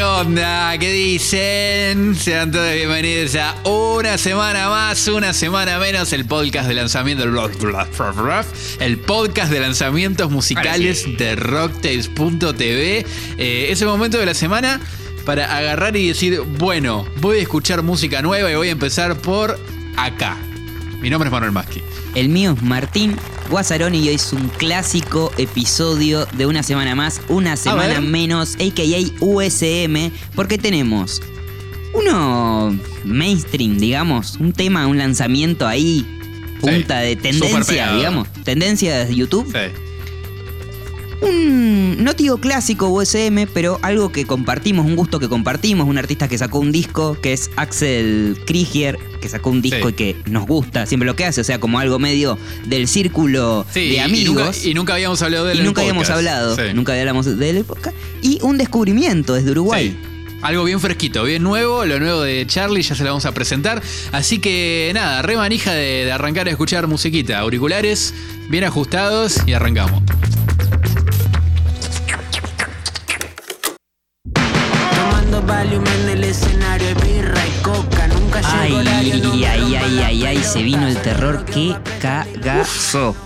¿qué onda? ¿Qué dicen? Sean todos bienvenidos a una semana más, una semana menos, el podcast de lanzamiento el podcast de lanzamientos musicales de Rocktails.tv. Eh, es el momento de la semana para agarrar y decir, bueno, voy a escuchar música nueva y voy a empezar por acá. Mi nombre es Manuel Maschi. El mío es Martín Guasaroni y hoy es un clásico episodio de una semana más, una semana menos, a.k.a. USM, porque tenemos uno mainstream, digamos, un tema, un lanzamiento ahí, punta de tendencia, digamos, tendencia de YouTube. Sí un, no digo clásico USM, pero algo que compartimos, un gusto que compartimos, un artista que sacó un disco, que es Axel Krieger, que sacó un disco y que nos gusta siempre lo que hace, o sea, como algo medio del círculo de amigos. Y nunca, habíamos hablado de él. Y nunca habíamos hablado, nunca habíamos de él Y un descubrimiento desde Uruguay. Algo bien fresquito, bien nuevo, lo nuevo de Charlie, ya se lo vamos a presentar. Así que nada, re manija de, de arrancar a escuchar musiquita, auriculares bien ajustados y arrancamos. En el escenario, birra y coca, nunca ay, ay, ay, ay, ay, ay, se vino el terror, qué cagazo.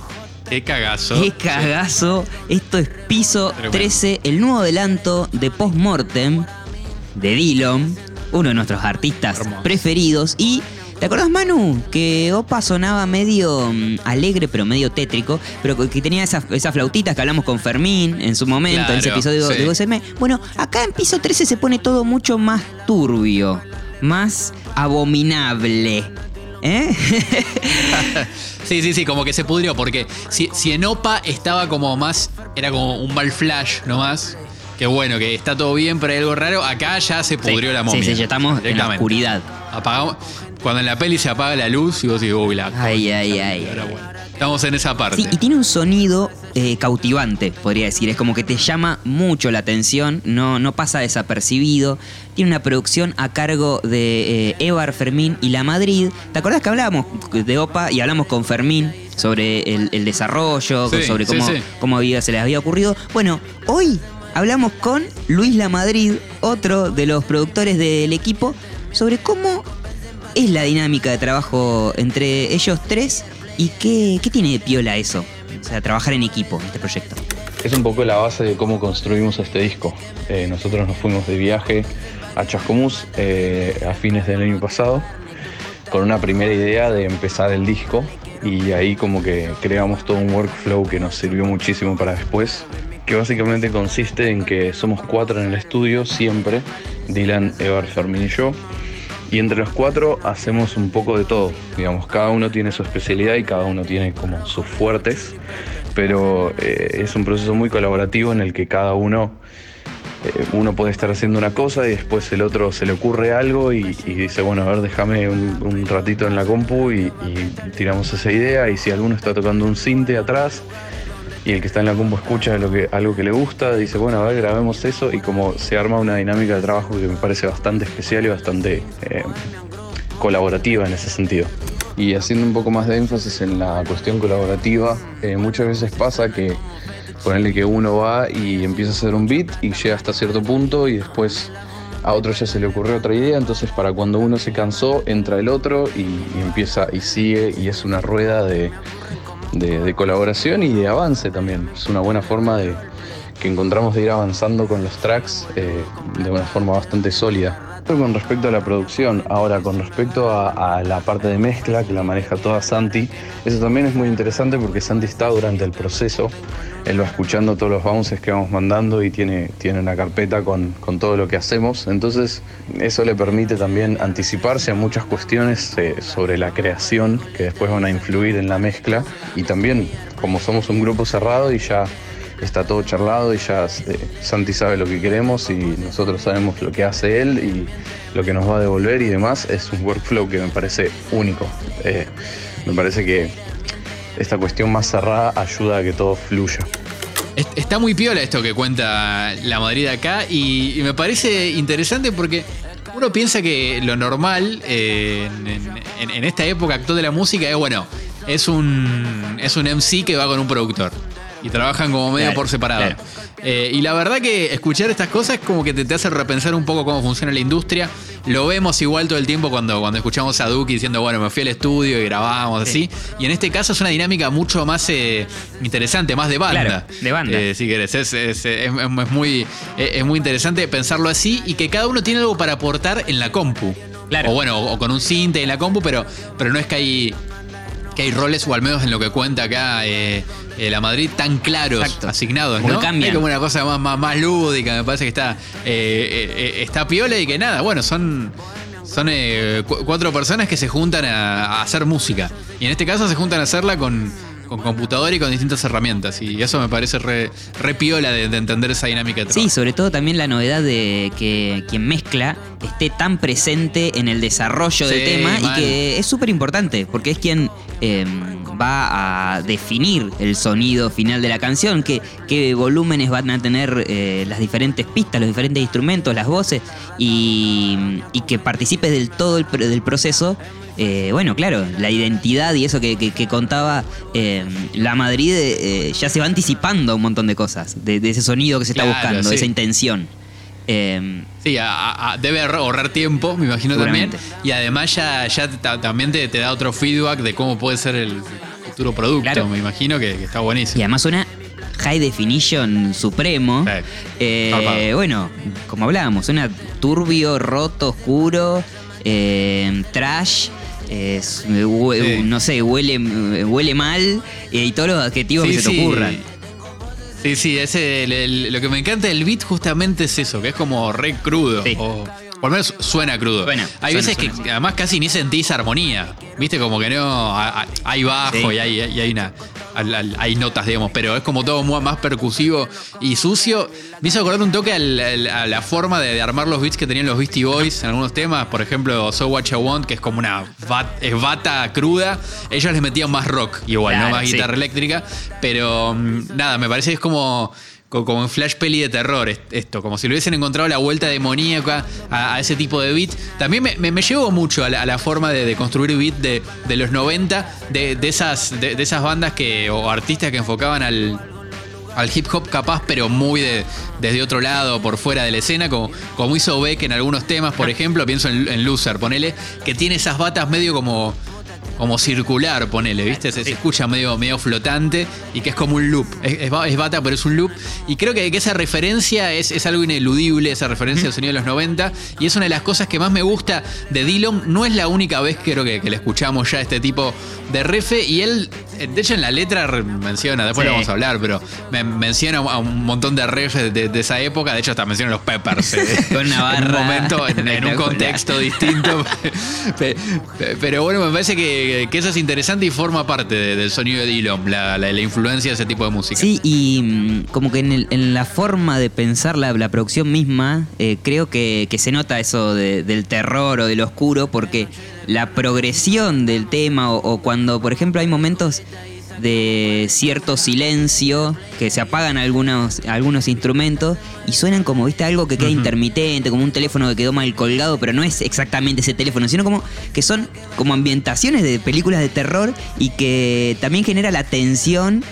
Qué cagazo. Qué cagazo. Esto es piso 13, el nuevo adelanto de Postmortem de Dillon, uno de nuestros artistas preferidos. Y ¿Te acordás, Manu? Que Opa sonaba medio mm, alegre, pero medio tétrico, pero que tenía esas, flautitas que hablamos con Fermín en su momento, en ese episodio de USM. Bueno, acá en piso 13 se pone todo mucho más turbio, más abominable. ¿Eh? sí, sí, sí, como que se pudrió, porque si, si en Opa estaba como más, era como un mal flash nomás, que bueno, que está todo bien, pero hay algo raro. Acá ya se pudrió la momia. Sí, sí, ya estamos en la oscuridad. Apagamos. Cuando en la peli se apaga la luz y vos dices, uy, la. Ay, ay, ay. estamos en esa parte. Sí, y tiene un sonido eh, cautivante, podría decir. Es como que te llama mucho la atención, no, no pasa desapercibido. Tiene una producción a cargo de eh, Evar Fermín y La Madrid. ¿Te acordás que hablábamos de OPA y hablamos con Fermín sobre el, desarrollo, sobre cómo, cómo se les había ocurrido? Bueno, hoy hablamos con Luis La Madrid, otro de los productores del equipo, sobre cómo es la dinámica de trabajo entre ellos tres y qué, tiene de piola eso, o sea, trabajar en equipo en este proyecto. Es un poco la base de cómo construimos este disco. Eh, nosotros nos fuimos de viaje a Chascomús eh, a fines del año pasado con una primera idea de empezar el disco y ahí como que creamos todo un workflow que nos sirvió muchísimo para después que básicamente consiste en que somos cuatro en el estudio siempre, Dylan, Evar, Fermín y yo, y entre los cuatro hacemos un poco de todo, digamos, cada uno tiene su especialidad y cada uno tiene como sus fuertes, pero eh, es un proceso muy colaborativo en el que cada uno, eh, uno puede estar haciendo una cosa y después el otro se le ocurre algo y, dice, bueno, a ver, déjame un, ratito en la compu y, y tiramos esa idea y si alguno está tocando un cinte atrás, y el que está en la combo escucha algo que le gusta, dice, bueno, a ver, grabemos eso y como se arma una dinámica de trabajo que me parece bastante especial y bastante eh, colaborativa en ese sentido. Y haciendo un poco más de énfasis en la cuestión colaborativa, eh, muchas veces pasa que ponerle que uno va y empieza a hacer un beat y llega hasta cierto punto y después a otro ya se le ocurrió otra idea, entonces para cuando uno se cansó entra el otro y empieza y sigue y es una rueda de, de, colaboración y de avance también. Es una buena forma de que encontramos de ir avanzando con los tracks eh, de una forma bastante sólida. Con respecto a la producción, ahora con respecto a, la parte de mezcla que la maneja toda Santi, eso también es muy interesante porque Santi está durante el proceso, él va escuchando todos los bounces que vamos mandando y tiene, tiene una carpeta con, con todo lo que hacemos, entonces eso le permite también anticiparse a muchas cuestiones eh, sobre la creación que después van a influir en la mezcla. Y también como somos un grupo cerrado y ya está todo charlado y ya eh, Santi sabe lo que queremos y nosotros sabemos lo que hace él y lo que nos va a devolver y demás. Es un workflow que me parece único. Eh, me parece que esta cuestión más cerrada ayuda a que todo fluya. Está muy piola esto que cuenta la Madrid acá y, me parece interesante porque uno piensa que lo normal eh, en, esta época actual de la música es, bueno, es un, es un MC que va con un productor. Y trabajan como medio Claro, por separado. claro. Eh, y la verdad que escuchar estas cosas como que te, te hace repensar un poco cómo funciona la industria. Lo vemos igual todo el tiempo cuando, cuando escuchamos a Duki diciendo, bueno, me fui al estudio y grabamos así. Y en este caso es una dinámica mucho más eh, interesante, más de banda. Claro, de banda. Eh, si querés, es, es- es- es muy, es es muy interesante pensarlo así y que cada uno tiene algo para aportar en la compu. Claro. O bueno, o con un cinte en la compu, pero, pero no es que hay que hay roles, o al menos en lo que cuenta acá eh, eh, la Madrid, tan claros, Exacto. asignados, ¿no? Hay como una cosa más, más, más lúdica, me parece que está, eh, está piola y que nada, bueno, son, son eh, cu- cuatro personas que se juntan a, a hacer música. Y en este caso se juntan a hacerla con, con computadora y con distintas herramientas. Y eso me parece re, re piola de, de entender esa dinámica de Sí, trabajo. sobre todo también la novedad de que quien mezcla esté tan presente en el desarrollo del Sí, tema mal. y que es súper importante porque es quien eh, va a definir el sonido final de la canción, qué, qué volúmenes van a tener eh, las diferentes pistas, los diferentes instrumentos, las voces y, y que participes del todo el, del proceso. eh, bueno, claro, la identidad y eso que, que- que contaba eh, la Madrid ya se va anticipando un montón de cosas, de, de ese sonido que se está Claro, buscando, sí. esa intención. Eh, Sí, a- debe ahorrar tiempo, me imagino también. Y además ya, ya ta- también te, te da otro feedback de cómo puede ser el futuro producto. Claro. Me imagino que, que está y buenísimo. además suena high definition supremo. Sí. Eh, bueno, como hablábamos, suena turbio, roto, oscuro, eh, trash. es- hue- Sí. No sé, huele, huele mal eh, y todos los adjetivos que se te ocurran. Sí, sí, ese, el- el- lo que me encanta del beat justamente es eso, que es como re crudo. Sí. O por lo menos suena crudo. Suena, hay suena, veces suena. que además casi ni sentís armonía. Viste, como que no. Hay bajo Sí. y hay, y hay una. Hay notas, digamos, pero es como todo más percusivo y sucio. Me hizo acordar un toque al- al- a la forma de, de armar los beats que tenían los Beastie Boys en algunos temas. Por ejemplo, So What I Want, que es como una bat- es bata cruda. Ellos les metían más rock, igual, Claro, no más sí. guitarra eléctrica. Pero mm, nada, me parece que es como. Co- Como en flash peli de terror, est- esto, como si le hubiesen encontrado la vuelta demoníaca a, a ese tipo de beat. También me, me, me llevó mucho a la, a la forma de, de construir beat de, de los 90, de, de esas, de, de esas bandas que, o artistas que enfocaban al, al hip hop capaz, pero muy de- desde otro lado, por fuera de la escena, como, como hizo Beck en algunos temas, por ejemplo, pienso en, en Loser, ponele, que tiene esas batas medio como, como circular, ponele, ¿viste? Se, se escucha medio, medio flotante y que es como un loop. Es, es ba- es bata, pero es un loop. Y creo que, que esa referencia es, es algo ineludible, esa referencia al sonido de los 90, y es una de las cosas que más me gusta de Dillon. No es la única vez, creo que, que le escuchamos ya este tipo de refe, y él, eh, de hecho, en la letra menciona, después Sí. lo vamos a hablar, pero me, menciona a un montón de refes de, de esa época. De hecho, hasta menciona los Peppers. eh, Con una En un momento, en, en un contexto distinto. Pe- pe- Pero bueno, me parece que, que eso es interesante y forma parte de- del sonido de Dillon, la, la- influencia de ese tipo de música. Sí, y mm, como que en, el- en la forma de pensar la, la producción misma, eh, creo que, que se nota eso de- del terror o del oscuro, porque la progresión del tema, o cuando, por ejemplo, hay momentos de cierto silencio, que se apagan algunos, algunos instrumentos y suenan como, viste, algo que queda intermitente, como un teléfono que quedó mal colgado, pero no es exactamente ese teléfono, sino como que son como ambientaciones de películas de terror y que también genera la tensión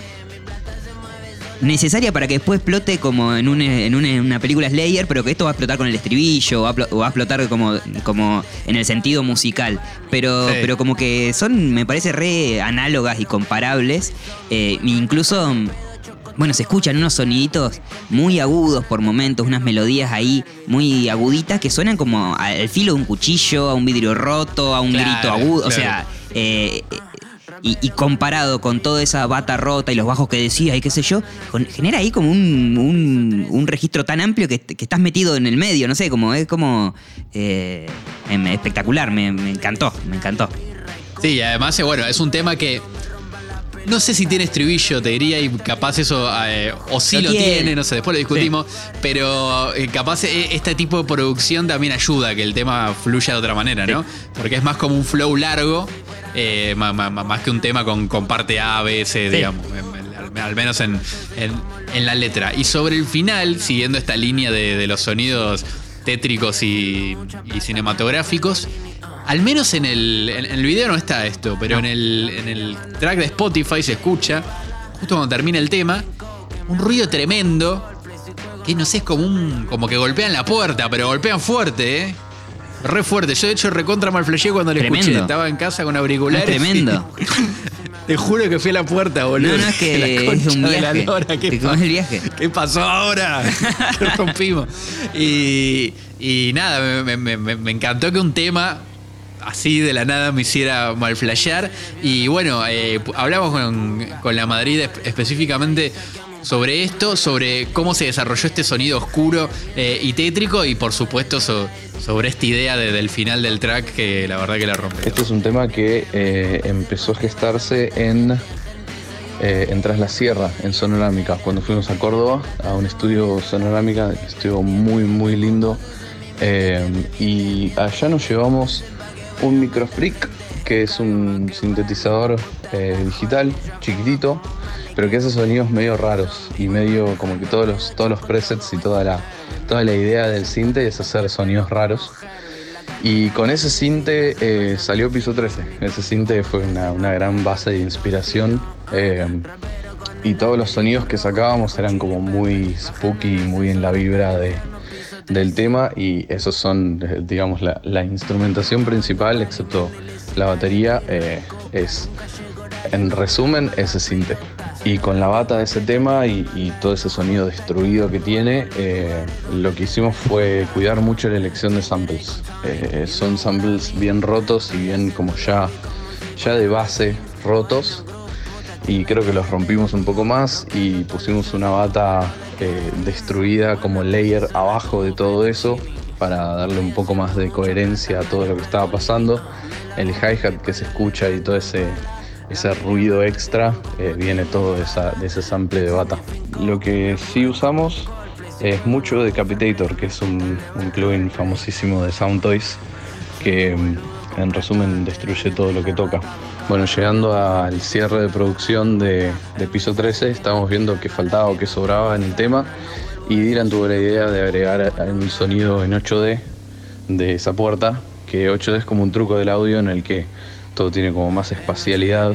necesaria para que después explote como en, un- en una, en una película Slayer, pero que esto va a explotar con el estribillo, o va o va a explotar como, como en el sentido musical. Pero, Sí. pero como que son, me parece, re análogas y comparables. Eh, incluso, bueno, se escuchan unos soniditos muy agudos por momentos, unas melodías ahí muy aguditas que suenan como al filo de un cuchillo, a un vidrio roto, a un Claro, grito agudo. O sea, eh, y, y comparado con toda esa bata rota y los bajos que decía y qué sé yo, con- genera ahí como un, un- un registro tan amplio que, que estás metido en el medio, no sé, como es como eh, em, espectacular, me, me encantó, me encantó. Sí, y además, eh, bueno, es un tema que. No sé si tiene estribillo, te diría, y capaz eso, eh, o sí Lo tiene. tiene. no sé, después lo discutimos, pero eh, capaz este tipo de producción también ayuda a que el tema fluya de otra manera, ¿no? Porque es más como un flow largo, eh, más que un tema con, con parte A, B, C, digamos, en- en- al, al menos en, en- en la letra. Y sobre el final, siguiendo esta línea de, de los sonidos tétricos y, y cinematográficos, al menos en el, en el video no está esto, pero en, el, en el track de Spotify se escucha, justo cuando termina el tema, un ruido tremendo. Que no sé, es como un. como que golpean la puerta, pero golpean fuerte, ¿eh? Re fuerte. Yo de hecho recontra mal cuando le Tremendo. escuché. Estaba en casa con auriculares. Es tremendo. y- Te juro que fui a la puerta, boludo. No, no, es que La es un de la viaje. lora, ¿qué pa- el viaje. ¿Qué pasó ahora? que rompimos. Y, y nada, me, me- me- me encantó que un tema así de la nada me hiciera mal flashear. Y bueno, eh, hablamos con, con la Madrid espe- específicamente sobre esto, sobre cómo se desarrolló este sonido oscuro eh, y tétrico y por supuesto so- sobre esta idea de- del final del track que la verdad que la rompe. Este es un tema que eh, empezó a gestarse en, eh, en Tras la Sierra, en Sonorámica, cuando fuimos a Córdoba, a un estudio Sonorámica, estudio muy, muy lindo. Y allá nos llevamos un Microfreak, que es un sintetizador eh, digital, chiquitito, pero que hace sonidos medio raros y medio como que todos los, todos los presets y toda la, toda la idea del sinte es hacer sonidos raros. Y con ese cinte eh, salió Piso 13. Ese cinte fue una, gran base de inspiración. eh, y todos los sonidos que sacábamos eran como muy spooky, muy en la vibra de, del tema. Y esos son, digamos, la, instrumentación principal, excepto la batería, es, en resumen, ese cinte. Y con la bata de ese tema y, y todo ese sonido destruido que tiene, eh, lo que hicimos fue cuidar mucho la elección de samples. Eh, son samples bien rotos y bien como ya, ya de base rotos. Y creo que los rompimos un poco más y pusimos una bata eh, destruida como layer abajo de todo eso para darle un poco más de coherencia a todo lo que estaba pasando. El hi-hat que se escucha y todo ese, ese ruido extra eh, viene todo de, esa- de ese sample de bata. Lo que sí usamos es mucho Decapitator, que es un, un plugin famosísimo de Soundtoys que mm, en resumen destruye todo lo que toca. Bueno, llegando al cierre de producción de, Piso 13, estábamos viendo qué faltaba o qué sobraba en el tema y Dylan tuvo la idea de agregar un sonido en 8D de esa puerta, que 8D es como un truco del audio en el que todo tiene como más espacialidad.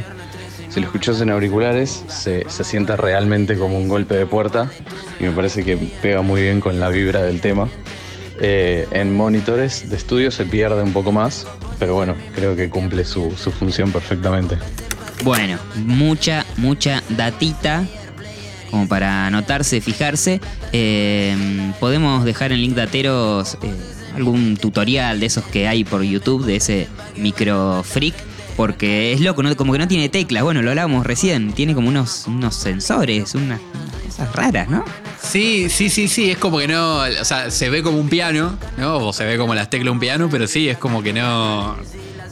Si lo escuchas en auriculares, se, se siente realmente como un golpe de puerta y me parece que pega muy bien con la vibra del tema. Eh, en monitores de estudio se pierde un poco más, pero bueno, creo que cumple su, su función perfectamente. Bueno, mucha, mucha datita como para anotarse, fijarse. Eh, podemos dejar en link dateros eh, algún tutorial de esos que hay por YouTube, de ese micro freak. Porque es loco, ¿no? como que no tiene teclas. Bueno, lo hablábamos recién. Tiene como unos, unos sensores, unas, cosas raras, ¿no? Sí, sí, sí, sí, es como que no, o sea, se ve como un piano, ¿no? O se ve como las teclas de un piano, pero sí, es como que no,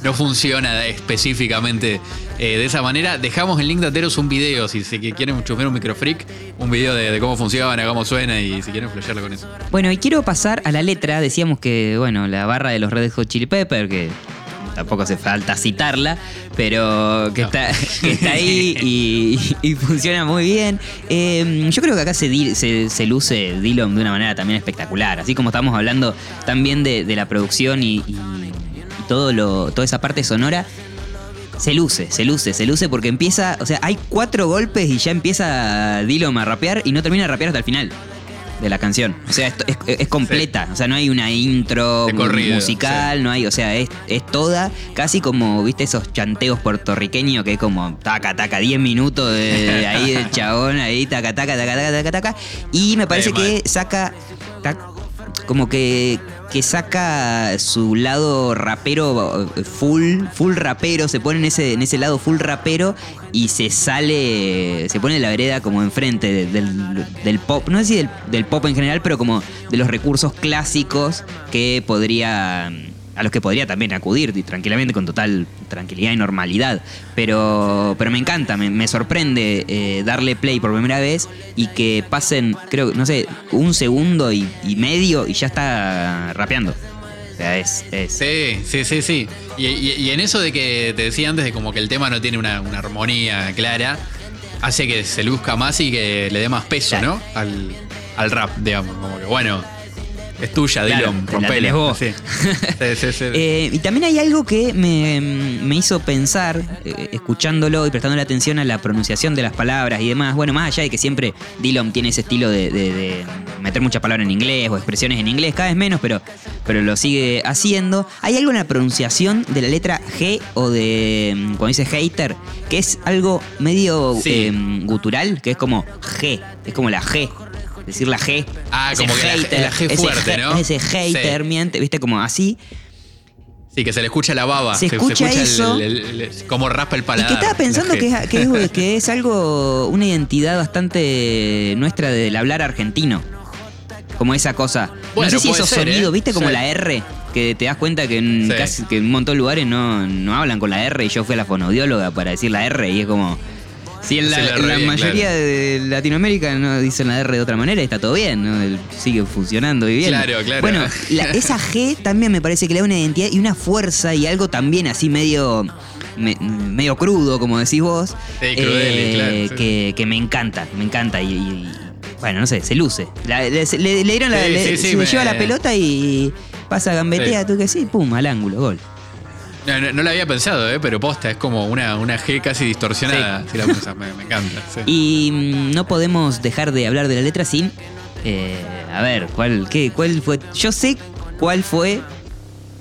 no funciona específicamente eh, de esa manera. Dejamos en link de Ateros un video, si, si quieren chusmear un microfreak, un video de, de cómo funciona, cómo suena y si quieren flashearlo con eso. Bueno, y quiero pasar a la letra. Decíamos que, bueno, la barra de los Red Hot Chili Pepper, que tampoco hace falta citarla, pero que, No. está, que está ahí y, y funciona muy bien. Eh, yo creo que acá se, se, se luce Dillon de una manera también espectacular. Así como estamos hablando también de, de la producción y, todo lo, toda esa parte sonora. Se luce, se luce, se luce porque empieza, o sea, hay cuatro golpes y ya empieza Dillon a rapear y no termina de rapear hasta el final de la canción. O sea, esto es, es completa. O sea, no hay una intro corrido, musical, no hay, o sea, es, es toda casi como, viste, esos chanteos puertorriqueños que es como taca, taca, 10 minutos de ahí del chabón, ahí, taca, taca, taca, taca, taca, taca. Y me parece que saca, como que, que saca su lado rapero eh, full, full rapero, se pone en ese, en ese lado full rapero y se sale, se pone la vereda como enfrente de- del, pop, no sé si del, pop en general, pero como de los recursos clásicos que podría, a los que podría también acudir tranquilamente, con total tranquilidad y normalidad. Pero, pero me encanta, me, me sorprende eh, darle play por primera vez y que pasen, creo, no sé, un segundo y medio y ya está rapeando. O sea, es. es Sí, sí, sí, sí. Y, y- y en eso de que te decía antes de como que el tema no tiene una, una armonía clara, hace que se luzca más y que le dé más peso, Claro. ¿no? Al, al rap, digamos. Como que bueno, es tuya, Claro, Dylan. la tenés vos. Sí. Sí, sí. Eh, y también hay algo que me, me hizo pensar, eh, escuchándolo y prestando atención a la pronunciación de las palabras y demás. Bueno, más allá de que siempre Dillon tiene ese estilo de, de- de meter muchas palabras en inglés o expresiones en inglés, cada vez menos, pero, pero lo sigue haciendo. Hay algo en la pronunciación de la letra G o de mm, cuando dice hater, que es algo medio eh, gutural, que es como G, es como la G. Decir la G. Ah, Ese como que la G- la G fuerte, ¿no? Ese hater, Sí. miente, viste, como así. Sí, que se le escucha la baba. Se escucha eso. el- el- el- como raspa el Y paladar. que estaba pensando que es, que, es, que es algo, una identidad bastante nuestra del hablar argentino. Como esa cosa. Bueno, no sé si esos ser, sonidos, ¿eh? ¿viste? Como Sí. la R, que te das cuenta que en, Sí. casi, que en un montón de lugares no, no hablan con la R y yo fui a la fonodióloga para decir la R y es como... Si en la, Decir la R en la bien, mayoría claro. de Latinoamérica no dicen la R de otra manera, está todo bien, ¿no? Sigue funcionando y bien. Claro, claro. Bueno, la- esa G también me parece que le da una identidad y una fuerza y algo también así medio me- medio crudo, como decís vos, Sí, crudeli, claro, sí. que, que me encanta, me encanta y, y- bueno, no sé, se luce. La- le, le- le dieron la, le- sí, sí, se me- lleva la pelota y pasa gambetea, tú que sí, pum, al ángulo, gol. No, no, no lo había pensado, ¿eh? pero posta, es como una, una G casi distorsionada. Si la me, me encanta. sí. Y mm, no podemos dejar de hablar de la letra sin. eh, a ver, ¿cuál, qué, ¿cuál fue? Yo sé cuál fue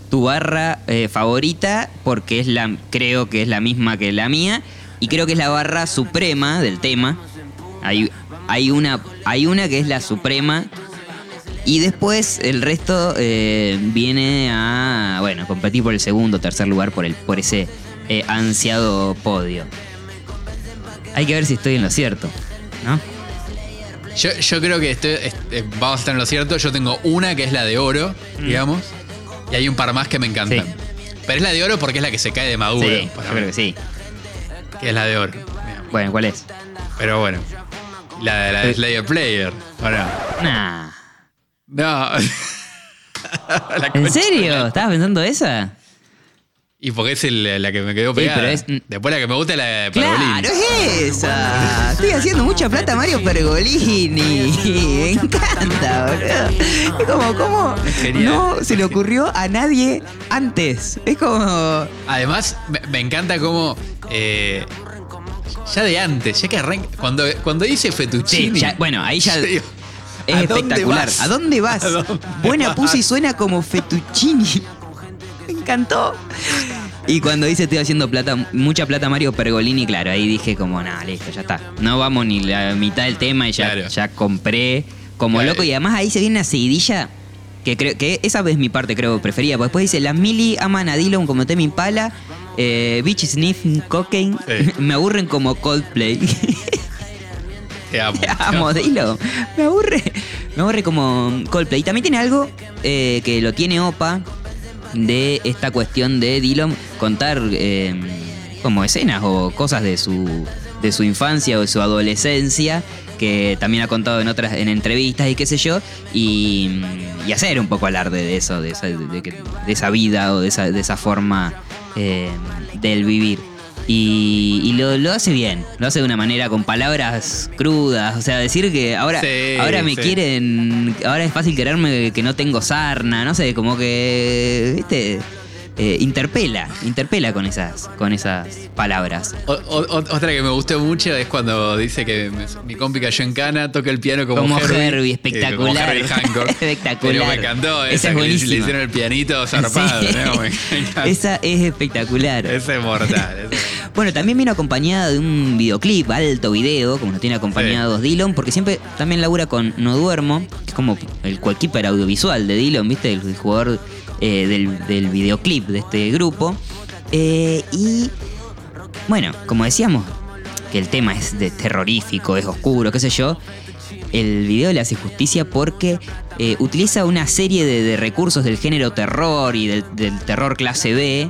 tu barra eh, favorita, porque es la, creo que es la misma que la mía, y creo que es la barra suprema del tema. Hay, hay, una, hay una que es la suprema. Y después el resto eh, viene a, bueno, competir por el segundo o tercer lugar por, el, por ese eh, ansiado podio. Hay que ver si estoy en lo cierto, ¿no? Yo, yo creo que estoy- est- eh, vamos a estar en lo cierto. Yo tengo una que es la de oro, digamos, y hay un par más que me encantan. Mm. Sí. Pero es la de oro porque es la que se cae de maduro. sí, para yo creo que sí. que es la de oro. digamos. Bueno, ¿cuál es? Pero bueno, la, la de Slayer Player. Ahora, Nah. No. ¿En serio? ¿Estabas pensando esa? Y porque es el- la que me quedó pegada. pero es- Después la que me gusta es la de Pergolini. Claro, es esa. Estoy haciendo mucha plata Mario Pergolini. Me encanta, boludo. Es como, ¿cómo Genial. no se le ocurrió a nadie antes? Es como... Además, me, me encanta cómo. eh, ya de antes, ya que arranca. Cuando, cuando dice Sí, fettuccini. ya- bueno, ahí ya... yo digo, Es ¿a dónde espectacular. ¿A dónde vas? ¿A dónde Buena vas? pussy suena como fettuccini. Me encantó. Y cuando dice estoy haciendo plata, mucha plata Mario Pergolini, claro, ahí dije como, nada, listo, ya está. No vamos ni la mitad del tema y ya, Claro. ya compré como Claro. loco. Y además ahí se viene una seguidilla que creo que esa es mi parte, creo, preferida. Porque después dice, las mili aman a Dillon como Temi Impala, eh, Bitch Sniff Cocaine, Sí. me aburren como Coldplay. Te amo. Te amo, dilo. Me aburre. Me aburre como Coldplay. Y también tiene algo eh, que lo tiene Opa de esta cuestión de Dillon contar eh, como escenas o cosas de su, de su infancia o de su adolescencia que también ha contado en otras en entrevistas y qué sé yo y, hacer un poco alarde de eso de esa, de de esa vida o de esa, de esa forma eh, del vivir y, y lo, lo hace bien, lo hace de una manera con palabras crudas, o sea, decir que ahora, Sí, ahora me sí. quieren, ahora es fácil quererme que no tengo sarna, no sé, como que, viste, Eh, interpela, interpela con esas, con esas palabras. O- o- otra que me gustó mucho es cuando dice que me- mi compi cayó en cana, toca el piano como, Como Herbie. Herbie, eh, como espectacular. Herbie Hancock. Espectacular. Pero me encantó Esa esa, es que le- buenísima. hicieron el pianito zarpado. Sí. ¿no? Esa es espectacular. Ese es mortal. Bueno, también vino acompañada de un videoclip, alto video, como nos tiene acompañados Dillon, porque siempre también labura con No Duermo, que es como el cualquier audiovisual de Dillon, ¿viste? El, el jugador eh, del, del videoclip de este grupo. Eh, y bueno, como decíamos, que el tema es de terrorífico, es oscuro, qué sé yo. El video le hace justicia porque eh, utiliza una serie de, recursos del género terror y del terror clase B,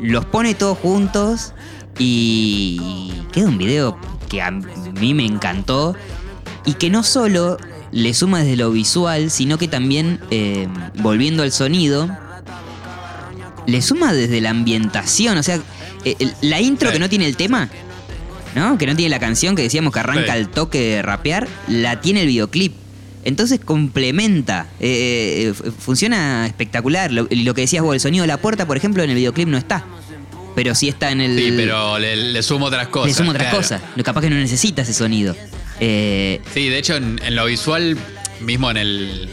los pone todos juntos y queda un video que a mí me encantó y que no solo le suma desde lo visual, sino que también, eh, volviendo al sonido, le suma desde la ambientación, o sea, eh, el- la intro Sí. que no tiene el tema, ¿no? Que no tiene la canción que decíamos que arranca Sí. el toque de rapear, la tiene el videoclip. Entonces complementa, eh, funciona espectacular. Lo, lo que decías vos, el sonido de la puerta, por ejemplo, en el videoclip no está. Pero sí está en el. Sí, pero le, le sumo otras cosas. le sumo otras claro. cosas. Capaz que no necesita ese sonido. Eh, Sí, de hecho, en, en lo visual, mismo en el.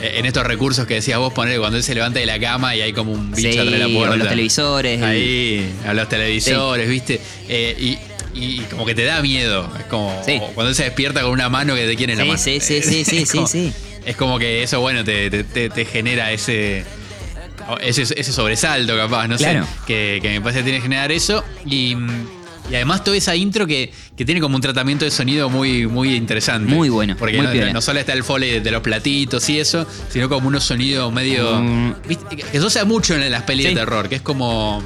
En estos recursos que decías vos, poner cuando él se levanta de la cama y hay como un bicho Sí, atrás de la puerta. los televisores, el- Ahí, a los televisores, ¿viste? Eh, y, y como que te da miedo. Es como Sí. cuando él se despierta con una mano que te quiere en la mano. sí, sí, sí, sí, Es como- sí, sí. Es como que eso, bueno, te, te- te- te genera ese, ese. ese sobresalto, capaz, no Claro. sé. Que, que me parece que tiene que generar eso. Y, y además toda esa intro que, que tiene como un tratamiento de sonido muy, muy interesante. Muy bueno, Porque muy no, solo está el foley de, los platitos y eso, sino como unos sonidos medio. ¿viste? Que eso se da mucho en las pelis Sí. de terror, que es como.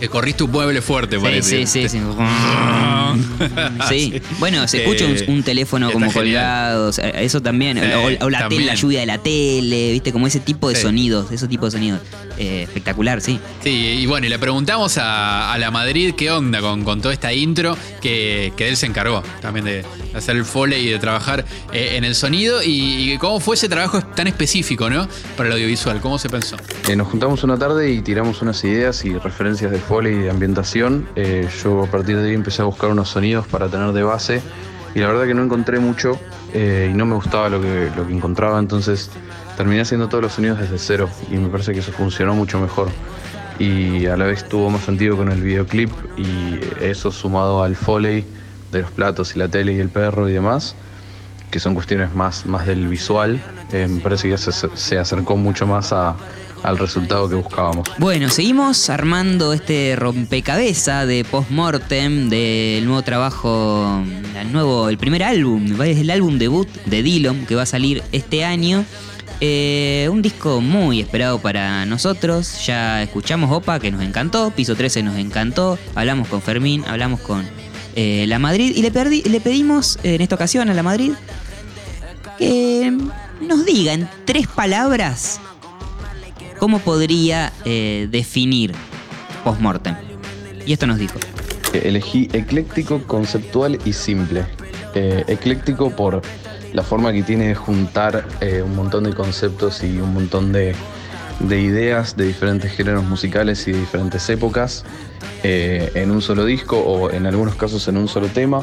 Que corriste un mueble fuerte, sí, parece. sí, sí, sí. Sí. Bueno, se escucha un, Eh, un teléfono como colgado, o sea, eso también. O, o la, también. tele, la lluvia de la tele, ¿viste? Como ese tipo de Sí. sonidos, ese tipo de sonidos. Eh, espectacular, sí. Sí, y bueno, y le preguntamos a, a la Madrid qué onda con, con toda esta intro que, que él se encargó también de hacer el foley y de trabajar eh, en el sonido y, y cómo fue ese trabajo tan específico, ¿no? Para el audiovisual, ¿cómo se pensó? Eh, nos juntamos una tarde y tiramos unas ideas y referencias de foley y de ambientación. Eh, yo a partir de ahí empecé a buscar unos sonidos para tener de base y la verdad que no encontré mucho eh, y no me gustaba lo que, lo que encontraba, entonces terminé haciendo todos los sonidos desde cero y me parece que eso funcionó mucho mejor. Y a la vez tuvo más sentido con el videoclip y eso sumado al foley de los platos y la tele y el perro y demás, que son cuestiones más, más del visual, eh, me parece que se, se acercó mucho más a- al resultado que buscábamos. Bueno, seguimos armando este rompecabezas de Postmortem del nuevo trabajo, el nuevo, el primer álbum, es el álbum debut de Dillon que va a salir este año. Eh, un disco muy esperado para nosotros. Ya escuchamos Opa, que nos encantó. Piso 13 nos encantó. Hablamos con Fermín, hablamos con eh, La Madrid. Y le, le pedimos eh, en esta ocasión a La Madrid que nos diga en tres palabras cómo podría eh, definir Postmortem. Y esto nos dijo. Elegí ecléctico, conceptual y simple. Ecléctico por la forma que tiene de juntar eh, un montón de conceptos y un montón de, de ideas de diferentes géneros musicales y de diferentes épocas eh, en un solo disco o en algunos casos en un solo tema.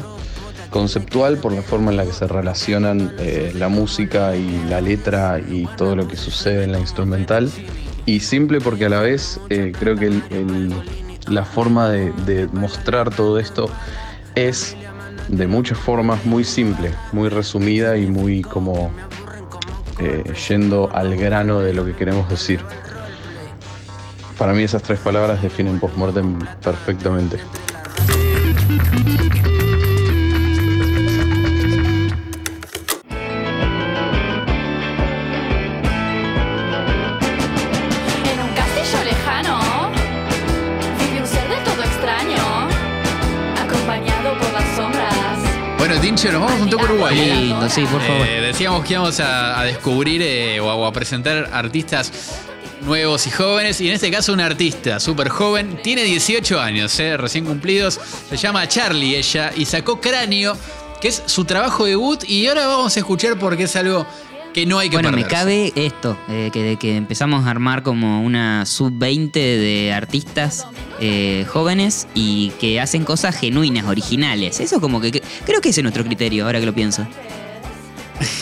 Conceptual por la forma en la que se relacionan eh, la música y la letra y todo lo que sucede en la instrumental. Y simple porque a la vez creo que la forma de mostrar todo esto es de muchas formas muy simple, muy resumida y muy como eh, yendo al grano de lo que queremos decir. Para mí esas tres palabras definen postmortem perfectamente. Tincho, nos vamos un toque a Uruguay. ¿eh? lindo, sí, por favor. Eh, decíamos que íbamos a, a descubrir eh, o, a, o a presentar artistas nuevos y jóvenes. Y en este caso, una artista súper joven. Tiene 18 años, eh, recién cumplidos. Se llama Charlie ella y sacó Cráneo, que es su trabajo debut. Y ahora vamos a escuchar porque es algo que no hay que Bueno, me cabe esto, eh, que, que empezamos a armar como una sub-20 de artistas eh, jóvenes y que hacen cosas genuinas, originales. Eso como que, que- creo que ese es nuestro criterio, ahora que lo pienso.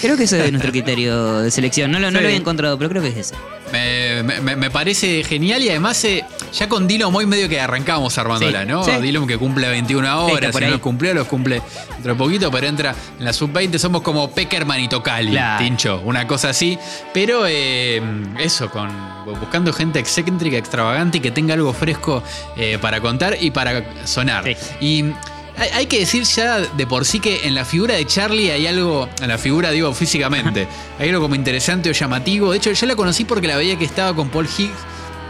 Creo que ese es nuestro criterio de selección. No lo, no Sí. lo había encontrado, pero creo que es ese. Me, me- me parece genial y además eh, ya con Dylan muy medio que arrancamos armándola, Sí, ¿no? sí. Dylan que cumple 21 está horas, si no los cumplió, los cumple dentro de poquito, pero entra en la sub-20, somos como Peckerman y Tocali, Claro. Tincho, una cosa así. Pero eh, eso, con buscando gente excéntrica, extravagante y que tenga algo fresco eh, para contar y para sonar. Sí. Y hay, hay que decir ya de por sí que en la figura de Charlie hay algo, en la figura digo físicamente, hay algo como interesante o llamativo. De hecho, yo la conocí porque la veía que estaba con Paul Higgs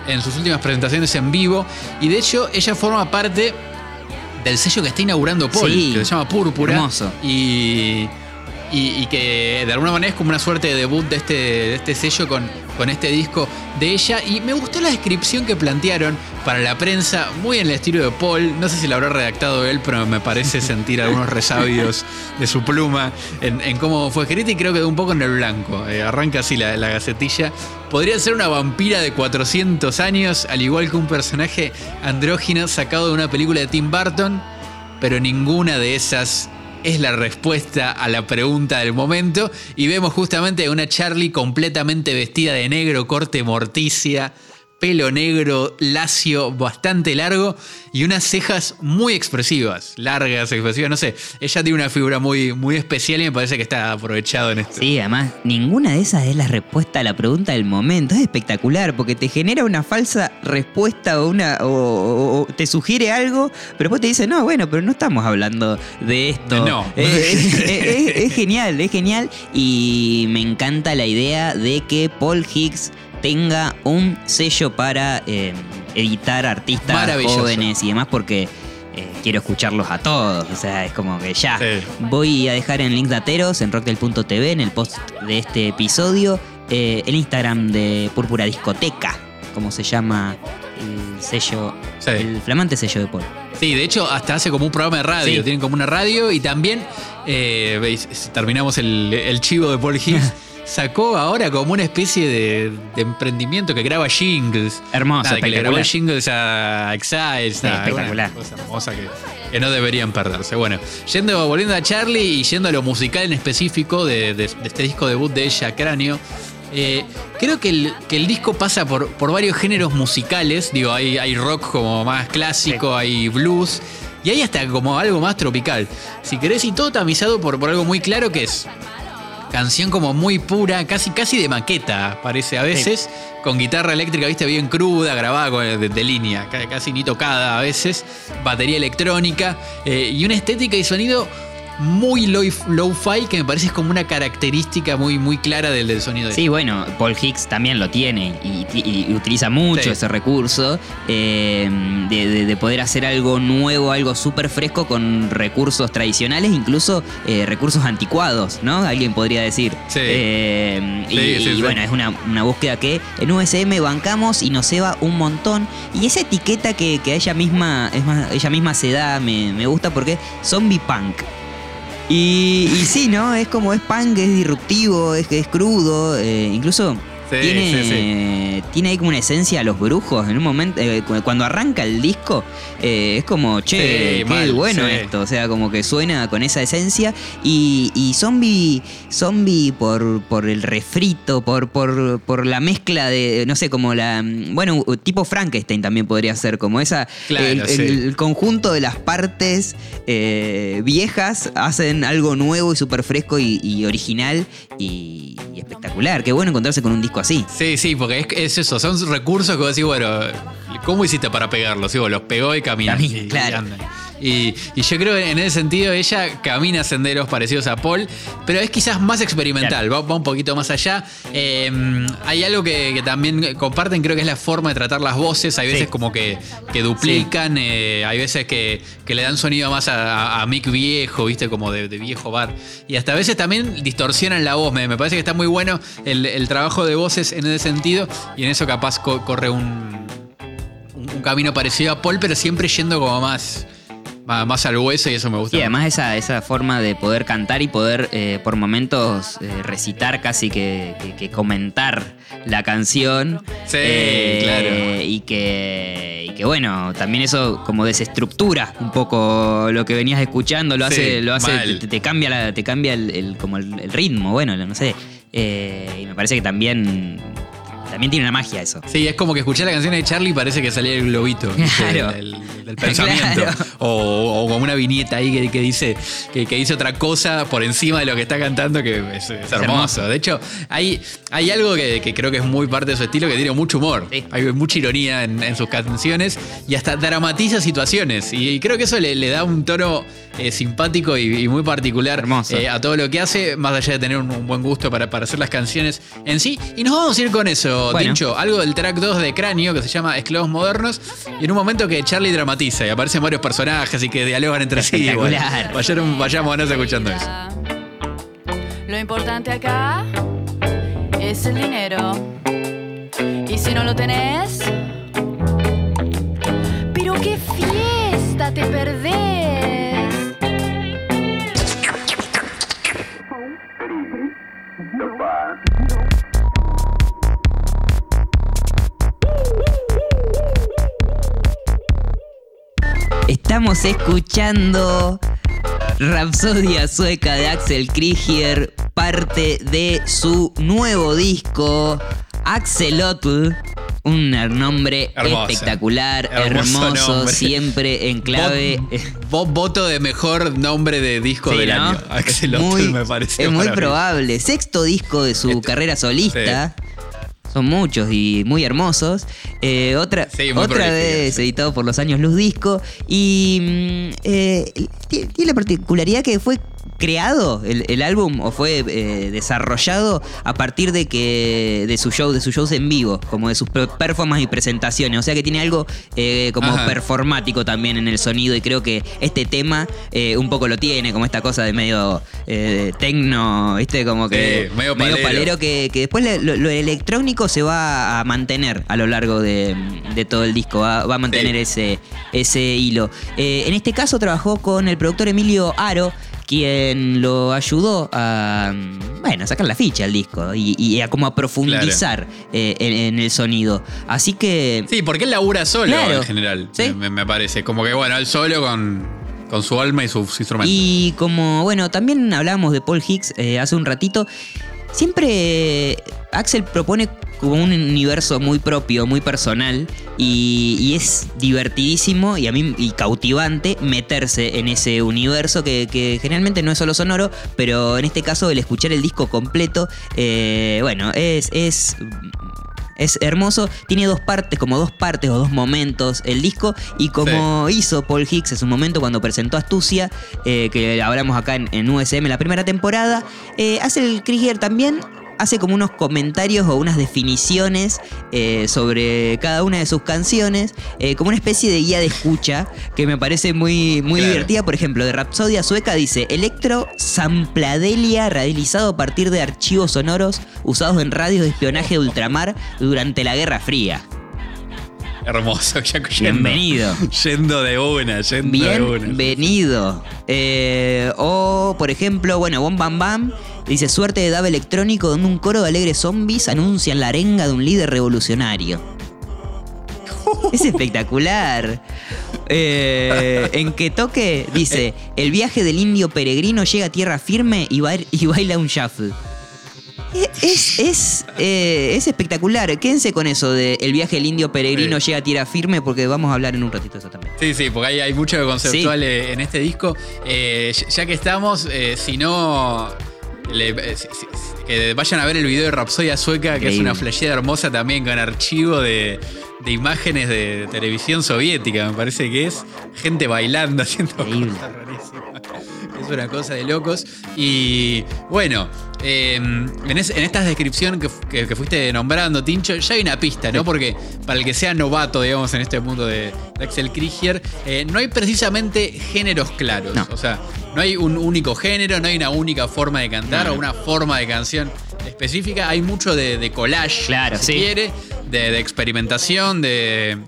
en sus últimas presentaciones en vivo. Y de hecho, ella forma parte del sello que está inaugurando Paul, Sí. que se llama Púrpura. Hermoso. Y, y, y que de alguna manera es como una suerte de debut de este, de este sello con, con este disco de ella. Y me gustó la descripción que plantearon para la prensa, muy en el estilo de Paul, no sé si lo habrá redactado él, pero me parece sentir algunos resabios de su pluma en, en cómo fue escrita y creo que un poco en el blanco, Eh, arranca así la, la gacetilla. Podría ser una vampira de 400 años, al igual que un personaje andrógino sacado de una película de Tim Burton, pero ninguna de esas es la respuesta a la pregunta del momento. Y vemos justamente una Charlie completamente vestida de negro, corte morticia, pelo negro, lacio, bastante largo y unas cejas muy expresivas, largas, expresivas, no sé. Ella tiene una figura muy, muy especial y me parece que está aprovechado en esto. Sí, además, ninguna de esas es la respuesta a la pregunta del momento. Es espectacular porque te genera una falsa respuesta o una o, o- o te sugiere algo, pero después te dice, no, bueno, pero no estamos hablando de esto. No. Eh, es, es- es genial, es genial. Y me encanta la idea de que Paul Higgs tenga un sello para eh, editar artistas jóvenes y demás porque eh, quiero escucharlos a todos. O sea, es como que ya. Sí. Voy a dejar en links dateros en rockdel.tv en el post de este episodio eh, el Instagram de Púrpura Discoteca, como se llama el sello, Sí. el flamante sello de Paul. Sí, de hecho, hasta hace como un programa de radio. Sí. Tienen como una radio y también, eh, veis, terminamos el, el chivo de Paul Higgs. Sacó ahora como una especie de, de emprendimiento que graba jingles. Hermoso, Nada, que le grabó jingles a Exiles. nada, espectacular. Cosa hermosa que, que no deberían perderse. Bueno, yendo, volviendo a Charlie y yendo a lo musical en específico de, de- de este disco debut de ella, Cráneo. eh, creo que el, que el disco pasa por, por varios géneros musicales. Digo, hay, hay rock como más clásico, hay blues. Y hay hasta como algo más tropical. Si querés, y todo tamizado por, por algo muy claro que es canción como muy pura, casi, casi de maqueta, parece a veces, con guitarra eléctrica, viste, bien cruda, grabada de, de línea, ca- casi ni tocada a veces, batería electrónica eh, y una estética y sonido muy low- low-fi que me parece es como una característica muy, muy clara del, del sonido de Sí, bueno, Paul Hicks también lo tiene y, y- y utiliza mucho Sí. ese recurso eh, de, de- de poder hacer algo nuevo, algo súper fresco con recursos tradicionales, incluso eh, recursos anticuados, ¿no? Alguien podría decir. Sí. Eh, y, Sí, y bueno, es una, una búsqueda que en USM bancamos y nos ceba un montón. Y esa etiqueta que, que a ella misma, es más, ella misma se da me, me gusta porque es zombie punk. Y, y sí, ¿no? Es como es punk, es disruptivo, es, es crudo, eh, incluso Sí, tiene, sí, tiene ahí como una esencia a los brujos. En un momento, eh, cu- cuando arranca el disco, eh, es como, che, qué mal, bueno esto. O sea, como que suena con esa esencia. Y, y zombie, zombie por, por el refrito, por, por, por la mezcla de, no sé, como la. Bueno, tipo Frankenstein también podría ser, como esa. Claro, el, el- conjunto de las partes eh, viejas hacen algo nuevo y súper fresco y, y original y, y espectacular. Qué bueno encontrarse con un disco así. Sí, sí, porque es, es eso, son recursos que vos decís, bueno, ¿cómo hiciste para pegarlos? Sí, vos los pegó y claro. andan. Y, y yo creo que en ese sentido ella camina senderos parecidos a Paul, pero es quizás más experimental, va, va un poquito más allá. Eh, hay algo que, que también comparten, creo que es la forma de tratar las voces. Hay veces Sí. como que, que duplican, eh, hay veces que, que le dan sonido más a, a- a Mick viejo, viste, como de, de viejo bar. Y hasta a veces también distorsionan la voz. Me, me parece que está muy bueno el, el trabajo de voces en ese sentido y en eso capaz co- corre un, un, un camino parecido a Paul, pero siempre yendo como más, más, más al hueso y eso me gusta. Sí, además esa, esa forma de poder cantar y poder eh, por momentos eh, recitar casi que, que- que comentar la canción. Sí, Eh, claro. Y que, y que bueno, también eso como desestructura un poco lo que venías escuchando, lo Sí, hace, lo hace te, te cambia, la- te cambia el, el- como el, el ritmo, bueno, no sé. Y me parece que también, también tiene una magia eso. Sí, es como que escuchar la canción de Charlie y parece que salía el globito. Claro. Del pensamiento. Claro. O, o como una viñeta ahí que, que dice que, que dice otra cosa por encima de lo que está cantando que es, es hermoso. hermoso. De hecho, hay, hay algo que, que creo que es muy parte de su estilo que tiene mucho humor. Sí. Hay mucha ironía en, en sus canciones y hasta dramatiza situaciones. Y, y creo que eso le, le da un tono eh, simpático y, y muy particular eh, a todo lo que hace, más allá de tener un, un buen gusto para, para hacer las canciones en sí. Y nos vamos a ir con eso, Bueno. Tincho. Algo del track 2 de Cráneo que se llama Esclavos Modernos. Y en un momento que Charlie dramatiza y aparecen varios personajes y que dialogan entre sí. Espectacular. Bueno, vayan, vayámonos escuchando eso. Lo importante acá es el dinero. Y si no lo tenés, pero qué fiesta te perdés. Estamos escuchando Rapsodia Sueca de Axel Krieger, parte de su nuevo disco, Axelotl. Un nombre Hermoso. espectacular, Hermoso hermoso, nombre. siempre en clave. Vos voto de mejor nombre de disco Sí, del ¿no? año. Axel Es Ottl muy- me parece. Es muy probable. Sexto disco de su Este- carrera solista. Son muchos y muy hermosos. Eh, otra Sí, muy otra vez sí. editado por los años Luz Disco. Y mm, eh, ti- tiene la particularidad que fue creado el, el álbum o fue eh, desarrollado a partir de que de su show de sus shows en vivo como de sus per- performances y presentaciones o sea que tiene algo eh, como Ajá. performático también en el sonido y creo que este tema eh, un poco lo tiene como esta cosa de medio eh, tecno viste como que medio palero. Sí, porque él labura solo Claro. en general. Sí. Me, me parece. Como que, bueno, él solo con, con su alma y sus instrumentos. Y como, bueno, también hablábamos de Paul Hicks eh, hace un ratito. Siempre Axel propone como un universo muy propio, muy personal. Y, y es divertidísimo y a mí cautivante meterse en ese universo que, que generalmente no es solo sonoro, pero en este caso el escuchar el disco completo, eh, bueno, es, es es hermoso, tiene dos partes, como dos partes o dos momentos el disco, y como hizo Paul Hicks en su momento cuando presentó Astucia, eh, que hablamos acá en, en USM la primera temporada, eh, hace el Krieger también. Hace como unos comentarios o unas definiciones eh, sobre cada una de sus canciones, eh, como una especie de guía de escucha que me parece muy, muy Claro. divertida. Por ejemplo, de Rapsodia Sueca dice: Electro Sampladelia realizado a partir de archivos sonoros usados en radios de espionaje de ultramar durante la Guerra Fría. Hermoso. ya yendo- Bienvenido. Yendo de una, yendo de una. Bienvenido. Eh, o, por ejemplo, bueno, Bom Bam Bam dice: Suerte de dab electrónico donde un coro de alegres zombies anuncian la arenga de un líder revolucionario. Es espectacular. Eh, en que toque, dice: El viaje del indio peregrino llega a tierra firme y, bail- y baila un shuffle. Es, es, eh, es espectacular. Quédense con eso de el viaje del indio peregrino Sí. llega a tierra firme porque vamos a hablar en un ratito de eso también. Sí, sí, porque hay, hay mucho conceptual eh, en este disco. Eh, ya- ya que estamos, eh, si no. Le- eh, que vayan a ver el video de Rapsodia Sueca, que es una flashera hermosa también con archivo de, de imágenes de televisión soviética. Me parece que es gente bailando, haciendo cosas rarísimas. Es una cosa de locos. Y bueno, eh, en, es- en esta descripción que, fu- que- que fuiste nombrando, Tincho, ya hay una pista, ¿no? Porque para el que sea novato, digamos, en este mundo de, de Axel Krieger, eh, no hay precisamente géneros claros. No. O sea, no hay un único género, no hay una única forma de cantar No, o una forma de canción específica. Hay mucho de, de collage, Claro, si sí. quiere, de, de experimentación, de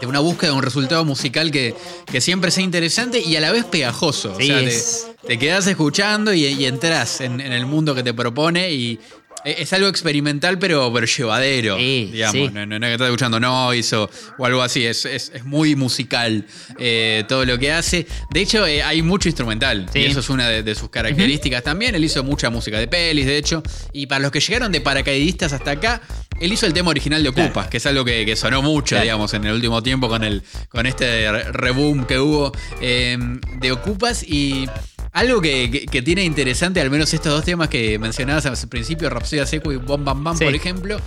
de una búsqueda de un resultado musical que, que siempre sea interesante y a la vez pegajoso. Sí, o sea, te- es- te, quedas escuchando y, y entras en, en el mundo que te propone y es algo experimental pero, pero llevadero. Sí, digamos, sí. No, no- no es que estás escuchando noise o, o algo así, es, es- es muy musical eh, todo lo que hace. De hecho, eh, hay mucho instrumental Sí. y eso es una de, de sus características también. Él hizo mucha música de pelis, de hecho, y para los que llegaron de paracaidistas hasta acá, él hizo el tema original de Ocupas, que es algo que, que sonó mucho, Claro. digamos, en el último tiempo con, el, con este re- reboom que hubo eh, de Ocupas. Y algo que, que- que tiene interesante, al menos estos dos temas que mencionabas al principio, Rapsodia Seco y Bom Bam Bam, Sí. por ejemplo,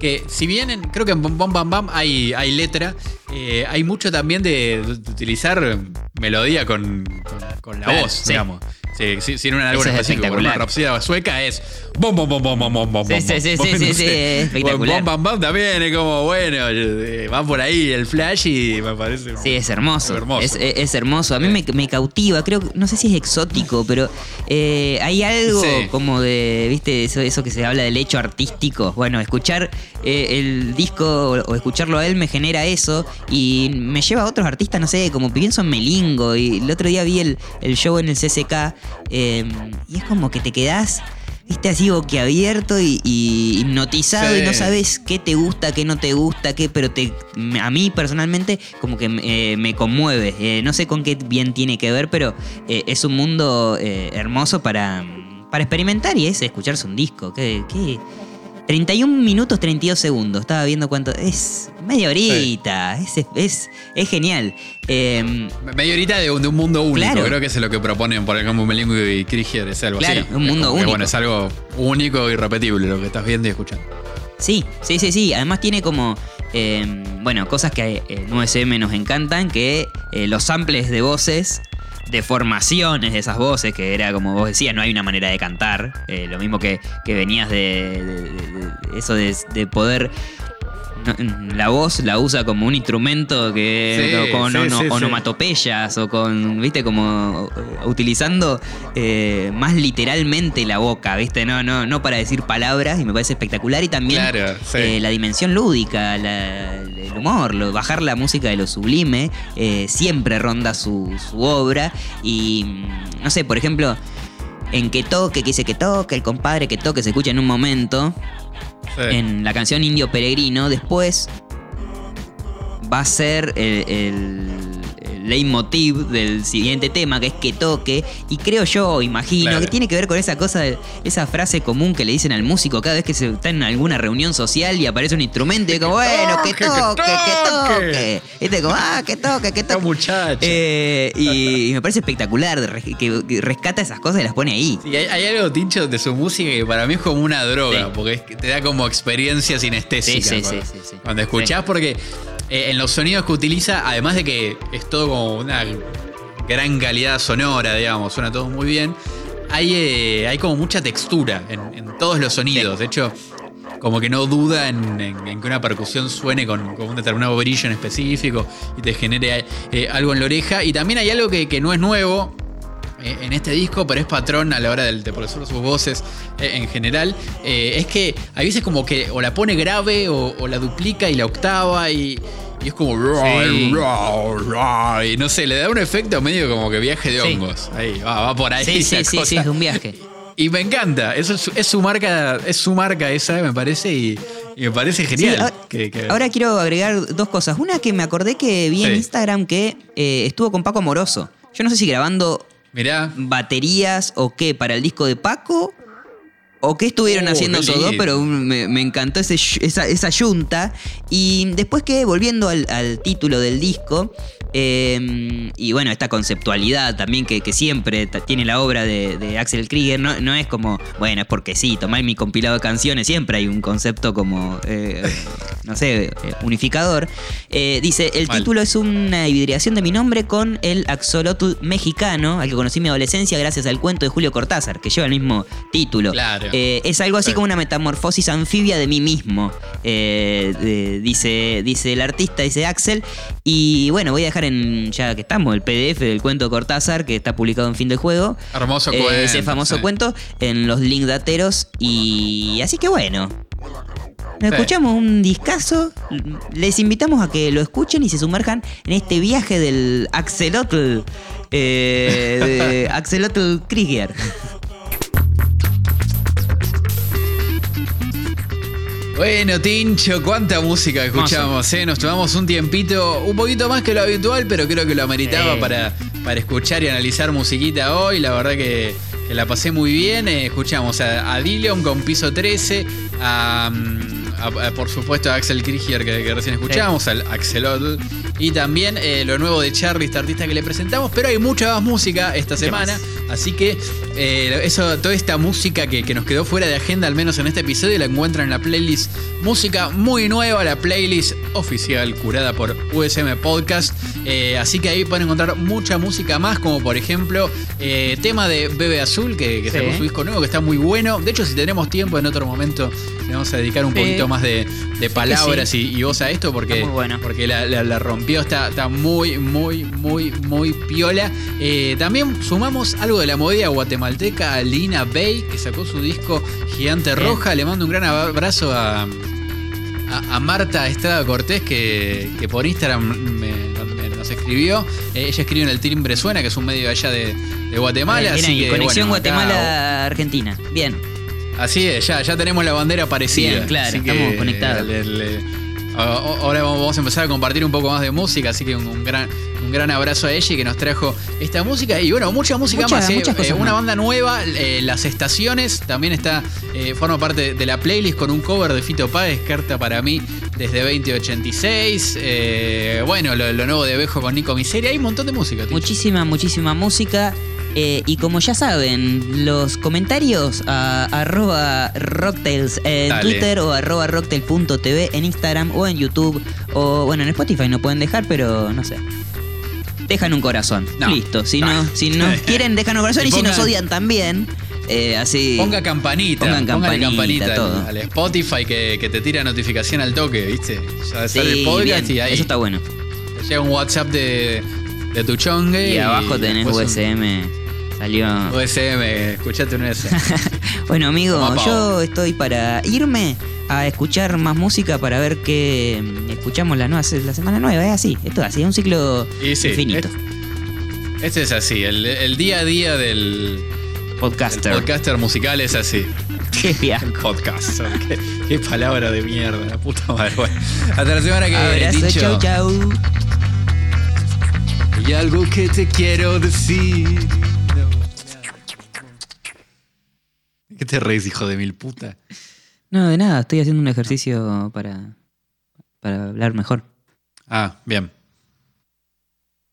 que si bien en- creo que en Bom Bom Bam Bam hay, hay letra, eh, hay mucho también de, de utilizar melodía con, con- con la Claro, voz, sí. digamos. Sí, sí, sin un álbum Eso es específico. Una rapsida sueca es. Bom, bom, bom, bom, bom, bom, bom, Sí, bom, sí, sí, bom, sí, sí, espectacular. Bom, bam, bam también es como, bueno, eh, va por ahí el flash y me parece. Sí, es hermoso. Es hermoso. Es, es- es hermoso. A mí me, cautiva. Creo, no sé si es exótico, pero eh, hay algo como de, ¿viste? Eso, eso que se habla del hecho artístico. Bueno, escuchar eh, el disco o, escucharlo a él me genera eso y me lleva a otros artistas, no sé, como pienso en Melingo. Y el otro día vi el, el show en el CCK eh, y es como que te quedás. Viste así boquiabierto y, y hipnotizado Sí. y no sabes qué te gusta, qué no te gusta, qué, pero te, a mí personalmente como que eh, me conmueve. Eh, no sé con qué bien tiene que ver, pero eh, es un mundo eh, hermoso para, para experimentar y es escucharse un disco. ¿Qué, qué? 31 minutos 32 segundos. Estaba viendo cuánto. Es media horita. Es, es, es genial. Eh, Medio horita de, un- de un mundo único. Claro. Creo que eso es lo que proponen por ejemplo Melingo y Krieger. Es algo Claro, así. un mundo como que, único. Bueno, es algo único y irrepetible lo que estás viendo y escuchando. Sí, sí, sí, sí. Además tiene como, eh, bueno, cosas que en USM nos encantan, que eh, los samples de voces, deformaciones de esas voces, que era como vos decías, no hay una manera de cantar. eh, lo mismo que, que venías de, de- eso de poder... La voz la usa como un instrumento que Sí, con sí, ono- sí, sí. onomatopeyas o con, viste, como uh, utilizando eh, más literalmente la boca, viste, no, no, no para decir palabras y me parece espectacular. Y también Claro, eh, la dimensión lúdica, la- el humor, lo- bajar la música de lo sublime, eh, siempre ronda su, su obra. Y mm, no sé, por ejemplo, en que toque, que dice que toque, el compadre que toque se escucha en un momento, Sí. en la canción Indio Peregrino, después va a ser el, el- el leitmotiv del siguiente tema, que es que toque, y creo yo, imagino, Claro. que tiene que ver con esa cosa, de- esa frase común que le dicen al músico cada vez que se está en alguna reunión social y aparece un instrumento, y como, bueno, que toque, que toque, que toque". como, ah, que toque, que toque. muchacha. Eh, y, y me parece espectacular que, que rescata esas cosas y las pone ahí. Sí, hay, hay algo, Tincho, de su música que para mí es como una droga, Sí. porque es que te da como experiencia sinestésica. Sí, sí, cuando, sí, sí, sí. cuando escuchás, porque eh, en los sonidos que utiliza, además de que es todo como una gran calidad sonora, digamos, suena todo muy bien, hay, eh, hay como mucha textura en, en todos los sonidos. De hecho, como que no duda en, en- en que una percusión suene con, con un determinado brillo en específico y te genere eh, algo en la oreja. Y también hay algo que, que no es nuevo, en este disco, pero es patrón a la hora del- de, profesor sus voces eh, en general, eh, es que a veces como que o la pone grave o, o la duplica y la octava y, y es como... Sí. Y no sé, le da un efecto medio como que viaje de Sí. hongos. Ahí, va, va por ahí. Sí, sí, sí, sí, es un viaje. Y me encanta, eso es, su- es su marca, es su marca esa, me parece, y, y me parece genial. Ahora, que- que- ahora quiero agregar dos cosas. Una que me acordé que vi en. Instagram que eh, estuvo con Paco Amoroso. Yo no sé si grabando Baterías o qué para el disco de Paco o qué estuvieron Oh, haciendo esos dos, pero me, me encantó ese, esa, esa yunta. Y después que, volviendo al, al título del disco, eh, y bueno, esta conceptualidad también que, que siempre tiene la obra de, de Axel Krieger, no, no es como, bueno, es porque sí, tomar mi compilado de canciones, siempre hay un concepto como, eh, no sé, eh, unificador. Eh, dice, el Mal. título es una hibridación de mi nombre con el axolotl mexicano, al que conocí en mi adolescencia gracias al cuento de Julio Cortázar, que lleva el mismo título. Claro. Eh, es algo así Sí. como una metamorfosis anfibia de mí mismo, eh, de- dice, dice el artista, dice Axel. Y bueno, voy a dejar en, ya que estamos, el PDF del cuento de Cortázar, que está publicado en fin del juego. hermoso Eh, cuento. ese famoso sí. cuento en los link dateros. Y así que bueno. Nos Sí. escuchamos un discazo. Les invitamos a que lo escuchen y se sumerjan en este viaje del Axelotl. eh, de Axelotl Krieger. Bueno, Tincho, cuánta música escuchamos, ¿eh? Nos tomamos un tiempito, un poquito más que lo habitual, pero creo que lo ameritaba para, para escuchar y analizar musiquita hoy. La verdad que, que la pasé muy bien. Eh, escuchamos a, a Dillon con piso 13, a, mm, a- a- por supuesto, a Axel Krieger, que, que recién escuchamos, al Axelotl. Y también eh, lo nuevo de Charlie, este artista que le presentamos. Pero hay mucha más música esta semana. Así que eh, eso, toda esta música que, que nos quedó fuera de agenda, al menos en este episodio, la encuentran en la playlist Música muy nueva, la playlist oficial curada por USM Podcast. Eh, así que ahí pueden encontrar mucha música más, como por ejemplo, tema de Bebe Azul, que, que Sí. sacó su disco nuevo, que está muy bueno. De hecho, si tenemos tiempo en otro momento, le vamos a dedicar un Sí. poquito más de, de palabras sí. y, y voz a esto, porque, bueno. porque la, la- la rompió, está, está muy, muy, muy, muy piola. Eh, también sumamos algo de la movida guatemalteca Lina Bay, que sacó su disco Gigante Bien. Roja. Le mando un gran abrazo a, a, a Marta Estrada Cortés, que, que por Instagram me- nos escribió. Eh, ella escribe en el Timbre Suena, que es un medio allá de, de Guatemala. Bien así ahí, que, Conexión bueno, Guatemala-Argentina. Bien. Así es, ya, ya tenemos la bandera parecida. Bien, claro, estamos conectados. le- le- ahora vamos a empezar a compartir un poco más de música, así que un, un gran, un gran abrazo a ella que nos trajo esta música. Y bueno, mucha música Muchas- más. ¿eh? muchas cosas Eh, una más. banda nueva, eh, Las Estaciones, también está, eh, forma parte de la playlist con un cover de Fito Páez, carta para mí desde 2086. Eh, bueno, lo, lo nuevo de Bejo con Nico Miseria, hay un montón de música. Ticho. Muchísima, muchísima música. Eh, y como ya saben, los comentarios a arroba rocktails en Dale. Twitter o arroba rocktail.tv en Instagram o en YouTube o bueno, en Spotify no pueden dejar, pero no sé. Dejan un corazón. No. Listo. Si no, si nos quieren, dejan un corazón Y y, si nos odian también. eh, así. Ponga campanita, Pongan campanita, todo. al, Spotify que, que te tira notificación al toque, ¿viste? Ya sale Sí, el podcast bien, y ahí Eso está bueno. te llega un WhatsApp de, de tu chongue. Y abajo tenés después un USM. Salió. USM, escuchate un S. Bueno, amigo, yo estoy para irme a escuchar más música para ver qué mm, escuchamos la, nueva, la semana nueva. Es así, esto es así, es un ciclo sí, infinito. Este es así, el, el día a día del, Podcaster. podcaster musical es así. Qué. Podcaster, qué, qué palabra de mierda, la puta madre. Bueno, hasta la semana que viene, Abrazo, Ticho. chau, chau. Y algo que te quiero decir. ¿Qué te reís, hijo de mil puta? No, de nada, estoy haciendo un ejercicio para, para hablar mejor. Ah, bien.